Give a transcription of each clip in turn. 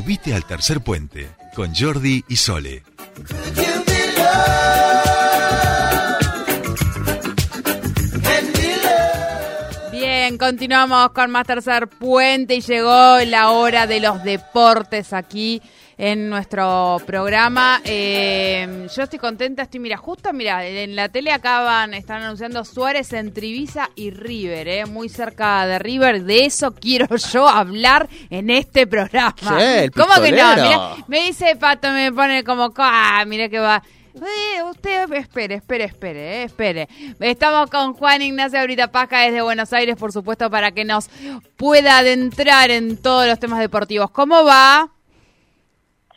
Subite al tercer puente con Jordi y Sole. Bien, continuamos con más tercer puente y llegó la hora de los deportes aquí en nuestro programa. Eh, yo estoy contenta, estoy, mira, justo, mira, en la tele acaban, están anunciando Suárez en Trivisa y River, eh, muy cerca de River. De eso quiero yo hablar en este programa. el ¿Cómo que no? Mira, me dice Pato, me pone como, ah, mira que va. Eh, usted, espere, espere, espere, eh, espere. Estamos con Juan Ignacio Ahorita Pasca desde Buenos Aires, por supuesto, para que nos pueda adentrar en todos los temas deportivos. ¿Cómo va?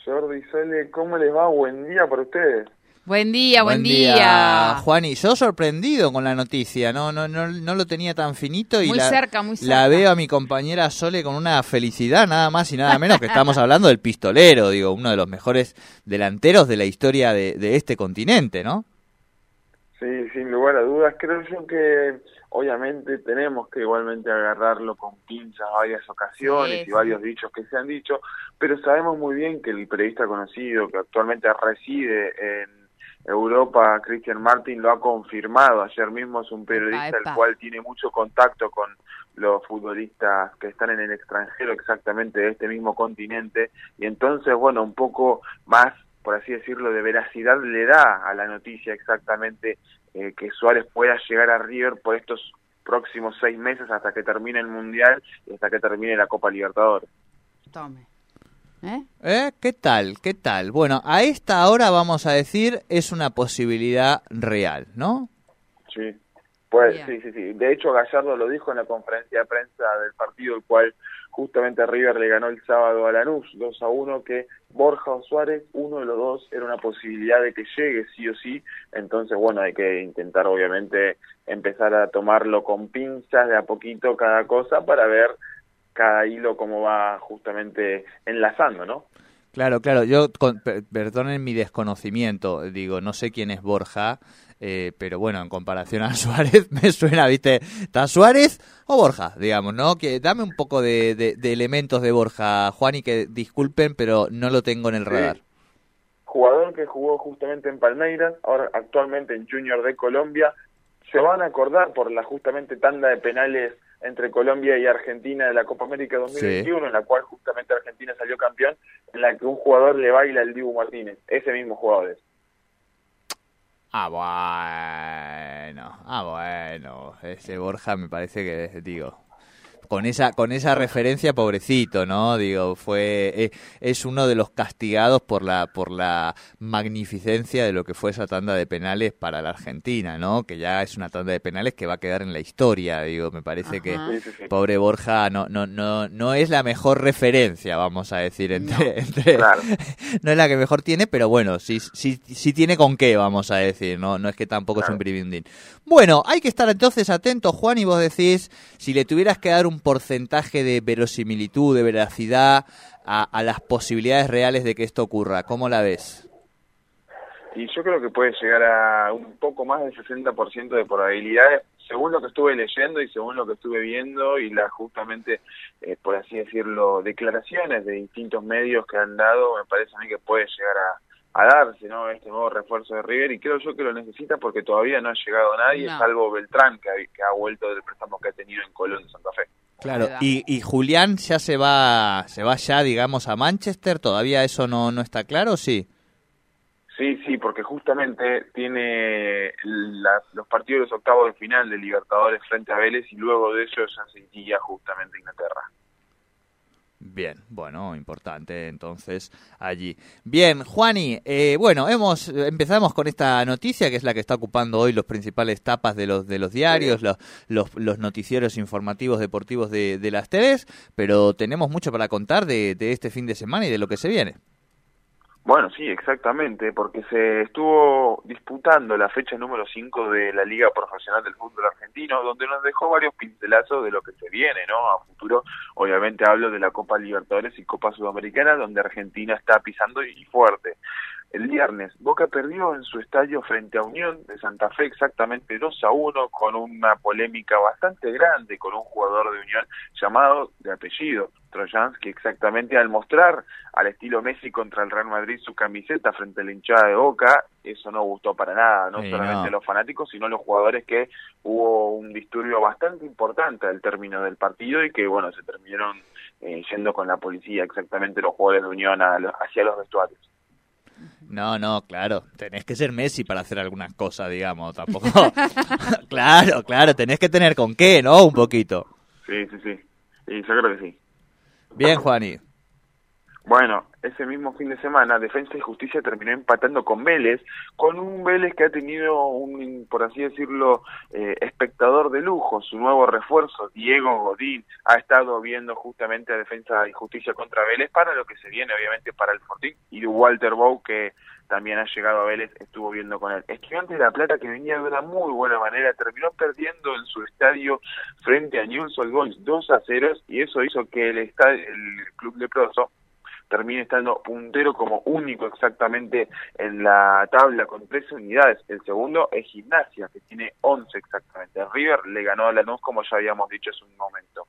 Jordi Sole, ¿cómo les va? Buen día para ustedes. Buen día, buen, día. Juani. Yo sorprendido con la noticia, no, no, no, no lo tenía tan finito y Muy la, cerca, muy cerca. la veo a mi compañera Sole con una felicidad, nada más y nada menos que estamos hablando del pistolero, digo, uno de los mejores delanteros de la historia de, de este continente, ¿no? Sí, sin lugar a dudas. Creo yo que obviamente tenemos que igualmente agarrarlo con pinzas varias ocasiones Sí, y varios dichos que se han dicho, pero sabemos muy bien que el periodista conocido que actualmente reside en Europa, Christian Martin, lo ha confirmado. Ayer mismo es un periodista epa. el cual tiene mucho contacto con los futbolistas que están en el extranjero exactamente de este mismo continente y entonces, bueno, un poco más, por así decirlo, de veracidad le da a la noticia exactamente eh, que Suárez pueda llegar a River por estos próximos seis meses hasta que termine el Mundial y hasta que termine la Copa Libertadores. Tome. ¿Eh? ¿Eh? ¿Qué tal? ¿Qué tal? Bueno, a esta hora vamos a decir es una posibilidad real, ¿no? Sí. Pues, Bien. sí, sí, sí. De hecho, Gallardo lo dijo en la conferencia de prensa del partido, el cual justamente River le ganó el sábado a Lanús 2 a 1, que Borja o Suárez, uno de los dos, era una posibilidad de que llegue sí o sí. Entonces, bueno, hay que intentar, obviamente, empezar a tomarlo con pinzas de a poquito cada cosa para ver cada hilo cómo va justamente enlazando, ¿no? Claro, claro. Yo, con- per- perdonen mi desconocimiento, digo, no sé quién es Borja, eh, pero bueno, en comparación a Suárez me suena, ¿viste? ¿Está Suárez o Borja? Digamos, ¿no? Que dame un poco de, de- de elementos de Borja, Juan, y que disculpen, pero no lo tengo en el Sí. radar. jugador que jugó justamente en Palmeiras, ahora actualmente en Junior de Colombia, se van a acordar por la justamente tanda de penales entre Colombia y Argentina de la Copa América 2021, en la cual justamente Argentina salió campeón, en la que un jugador le baila al Dibu Martínez, ese mismo jugador es. Ah, bueno, ah, bueno. Ese Borja me parece que, digo, con esa, con esa referencia, pobrecito, ¿no? Digo, fue, eh, es uno de los castigados por la, por la magnificencia de lo que fue esa tanda de penales para la Argentina, ¿no? Que ya es una tanda de penales que va a quedar en la historia, digo, me parece que Ajá. Pobre Borja no, no, no, no es la mejor referencia, vamos a decir, entre, entre- Claro. no es la que mejor tiene, pero bueno, sí, sí, sí tiene con qué, vamos a decir, no, no es que tampoco es un bribindín. Bueno, hay que estar entonces atentos, Juan, y vos decís, si le tuvieras que dar un porcentaje de verosimilitud, de veracidad a, a las posibilidades reales de que esto ocurra, ¿cómo la ves? Y yo creo que puede llegar a un poco más del 60% de probabilidades, según lo que estuve leyendo y según lo que estuve viendo y las justamente, eh, por así decirlo, declaraciones de distintos medios que han dado, me parece a mí que puede llegar a, a darse ¿no? este nuevo refuerzo de River y creo yo que lo necesita porque todavía no ha llegado nadie, No. salvo Beltrán, que ha, que ha vuelto del préstamo que ha tenido en Colón de Santa Fe. Claro, y, y Julián ya se va, se va ya, digamos, a Manchester, ¿todavía eso no, no está claro o sí? Sí, sí, porque justamente tiene la- los partidos de los octavos de final de Libertadores frente a Vélez y luego de ellos ya se iría justamente a Inglaterra. Bien, bueno, importante entonces allí. Bien, Juani, eh, bueno, hemos empezamos con esta noticia que es la que está ocupando hoy los principales tapas de los de los diarios, los, los, los noticieros informativos deportivos de, de las TVs, pero tenemos mucho para contar de, de este fin de semana y de lo que se viene. Bueno, sí, exactamente, porque se estuvo disputando la fecha número 5 de la Liga Profesional del Fútbol Argentino, donde nos dejó varios pincelazos de lo que se viene, ¿no? A futuro, obviamente hablo de la Copa Libertadores y Copa Sudamericana, donde Argentina está pisando y fuerte. El viernes. Boca perdió en su estadio frente a Unión de Santa Fe exactamente 2 a 1 con una polémica bastante grande con un jugador de Unión llamado de apellido que exactamente al mostrar al estilo Messi contra el Real Madrid su camiseta frente a la hinchada de Boca, eso no gustó para nada, no solamente los fanáticos, sino los jugadores que hubo un disturbio bastante importante al término del partido y que, bueno, se terminaron eh, yendo con la policía exactamente los jugadores de Unión hacia los vestuarios. No, no, claro, tenés que ser Messi para hacer algunas cosas, digamos, tampoco. claro, claro, tenés que tener con qué, ¿no? Un poquito. Sí, sí, sí. Y yo creo que sí. Bien, Juani. Bueno, ese mismo fin de semana, Defensa y Justicia terminó empatando con Vélez, con un Vélez que ha tenido un, por así decirlo, eh, espectador de lujo, su nuevo refuerzo, Diego Godín, ha estado viendo justamente a Defensa y Justicia contra Vélez para lo que se viene, obviamente, para el Fortín, y Walter Bow, que también ha llegado a Vélez, estuvo viendo con él. Estudiante de La Plata, que venía de una muy buena manera, terminó perdiendo en su estadio frente a Newell's Old Boys 2 a 0 y eso hizo que el, estadio, el club leproso termine estando puntero como único exactamente en la tabla con 13 unidades. El segundo es Gimnasia, que tiene 11 exactamente. River le ganó a Lanús, como ya habíamos dicho hace un momento.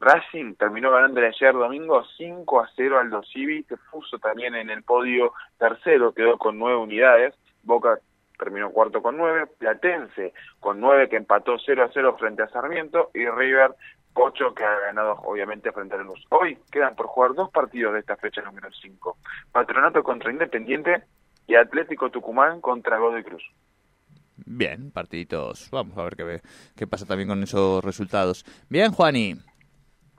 Racing terminó ganando ayer domingo 5 a 0 al Dosivi, se puso también en el podio tercero, quedó con 9 unidades. Boca terminó cuarto con 9, Platense con 9 que empató 0 a 0 frente a Sarmiento y River 8 que ha ganado obviamente frente a. Hoy quedan por jugar dos partidos de esta fecha número 5. Patronato contra Independiente y Atlético Tucumán contra Godoy Cruz. Bien, partiditos. Vamos a ver qué, qué pasa también con esos resultados. Bien, Juani.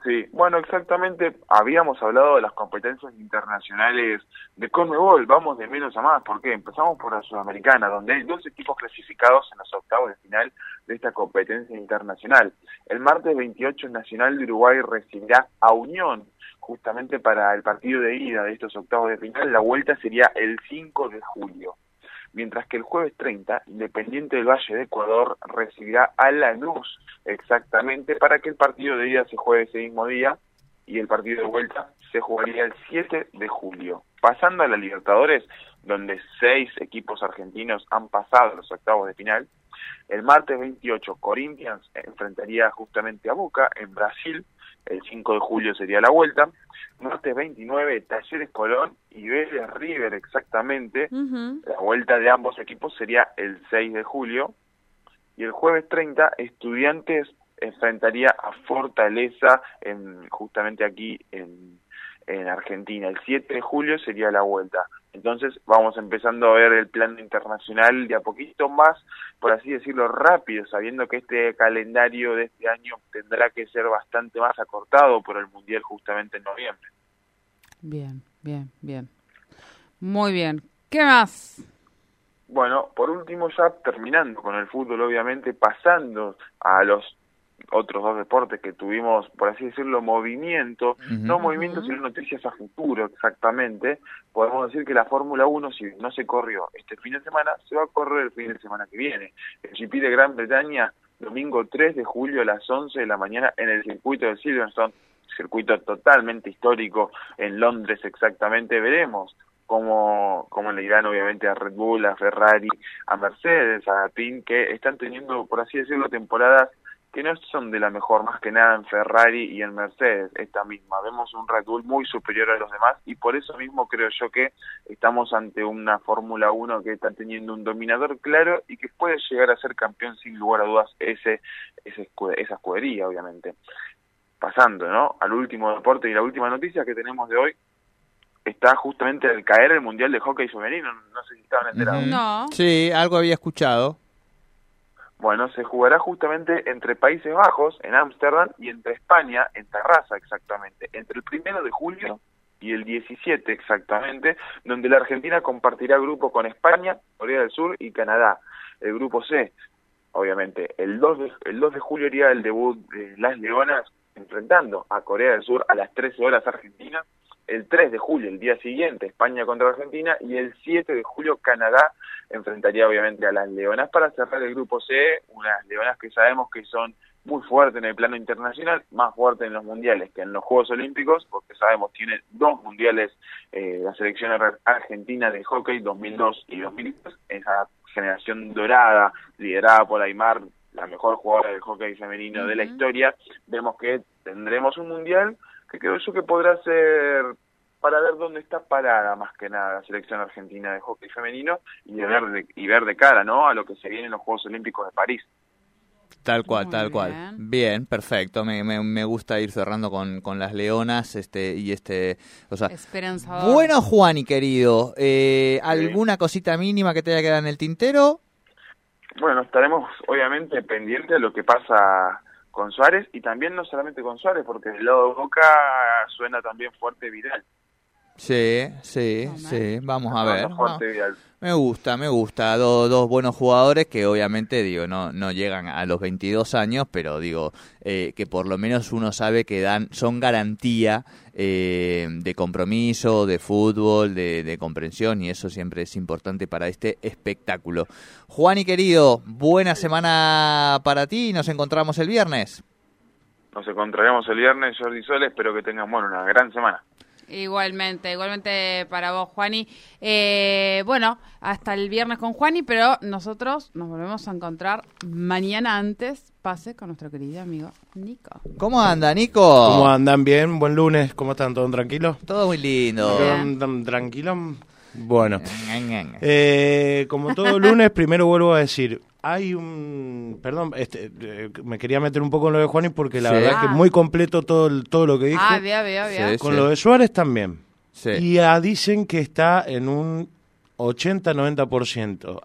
Sí, bueno, exactamente, habíamos hablado de las competencias internacionales de Conmebol, vamos de menos a más, ¿por qué? Empezamos por la Sudamericana, donde hay dos equipos clasificados en los octavos de final de esta competencia internacional. El martes 28 Nacional de Uruguay recibirá a Unión, justamente para el partido de ida de estos octavos de final, la vuelta sería el 5 de julio mientras que el jueves 30, Independiente del Valle de Ecuador recibirá a Lanús exactamente para que el partido de ida se juegue ese mismo día y el partido de vuelta se jugaría el 7 de julio. Pasando a la Libertadores, donde seis equipos argentinos han pasado los octavos de final, el martes 28 Corinthians enfrentaría justamente a Boca en Brasil, el 5 de julio sería la vuelta, martes 29 Talleres Colón y Vélez River exactamente, la vuelta de ambos equipos sería el 6 de julio, y el jueves 30 Estudiantes enfrentaría a Fortaleza en, justamente aquí en, en Argentina. El 7 de julio sería la vuelta. Entonces vamos empezando a ver el plan internacional de a poquito más, por así decirlo, rápido, sabiendo que este calendario de este año tendrá que ser bastante más acortado por el Mundial justamente en noviembre. Bien, bien, bien. Muy bien. ¿Qué más? Bueno, por último ya terminando con el fútbol, obviamente, pasando a los otros dos deportes que tuvimos, por así decirlo, movimiento, no movimiento, sino noticias a futuro exactamente, podemos decir que la Fórmula 1, si no se corrió este fin de semana, se va a correr el fin de semana que viene. El GP de Gran Bretaña, domingo 3 de julio a las 11 de la mañana en el circuito de Silverstone, circuito totalmente histórico en Londres exactamente, veremos cómo, cómo le irán obviamente a Red Bull, a Ferrari, a Mercedes, a PIN, que están teniendo, por así decirlo, temporadas que no son de la mejor más que nada en Ferrari y en Mercedes, esta misma. Vemos un Red Bull muy superior a los demás y por eso mismo creo yo que estamos ante una Fórmula 1 que está teniendo un dominador claro y que puede llegar a ser campeón sin lugar a dudas ese, ese esa escudería, obviamente. Pasando, ¿no? Al último deporte y la última noticia que tenemos de hoy está justamente al caer el Mundial de Hockey Femenino. No sé si estaban enterados. No. Sí, algo había escuchado. Bueno, se jugará justamente entre Países Bajos, en Ámsterdam, y entre España, en Terraza exactamente, entre el primero de julio y el 17 exactamente, donde la Argentina compartirá grupo con España, Corea del Sur y Canadá. El grupo C, obviamente, el 2 de, el 2 de julio iría el debut de las Leonas enfrentando a Corea del Sur a las 13 horas Argentina, el 3 de julio, el día siguiente, España contra Argentina, y el 7 de julio, Canadá enfrentaría obviamente a las Leonas. Para cerrar el grupo C, unas Leonas que sabemos que son muy fuerte en el plano internacional, más fuerte en los mundiales que en los Juegos Olímpicos, porque sabemos tiene dos mundiales eh, la selección argentina de hockey 2002 y 2003, esa generación dorada liderada por Aymar, la mejor jugadora del hockey femenino de la historia, vemos que tendremos un mundial que creo yo que podrá ser para ver dónde está parada más que nada la selección argentina de hockey femenino y ver de, y ver de cara, ¿no? A lo que se viene en los Juegos Olímpicos de París. Tal cual, tal cual. Bien, perfecto. Me, me, gusta ir cerrando con, con, las leonas este y este... O sea, bueno, Juan y querido, eh, ¿alguna cosita mínima que te haya quedado en el tintero? Bueno, estaremos obviamente pendientes de lo que pasa con Suárez y también no solamente con Suárez, porque el lado de Boca suena también fuerte viral. Sí, sí, sí, vamos a ver. me gusta, me gusta. dos buenos jugadores que obviamente, digo, no, no llegan a los 22 años, pero digo, eh, que por lo menos uno sabe que dan, son garantía eh, de compromiso, de fútbol, de, de, comprensión, y eso siempre es importante para este espectáculo. Juan y querido, buena semana para ti y nos encontramos el viernes. Nos encontraremos el viernes, Jordi Sol, espero que tengan bueno, una gran semana. Igualmente, igualmente para vos, Juani. Eh, bueno, hasta el viernes con Juani, pero nosotros nos volvemos a encontrar mañana antes. Pase con nuestro querido amigo Nico. ¿Cómo anda, Nico? ¿Cómo andan? Bien, buen lunes. ¿Cómo están? ¿Todo tranquilo? Todo muy lindo. ¿Todo tranquilo? Bueno, eh, como todo lunes, primero vuelvo a decir, hay un... Perdón, este, eh, me quería meter un poco en lo de Juanis porque la verdad es que es muy completo todo, todo lo que dijo. Ah, vea, vea, vea. Con lo de Suárez también. Y dicen que está en un 80-90%.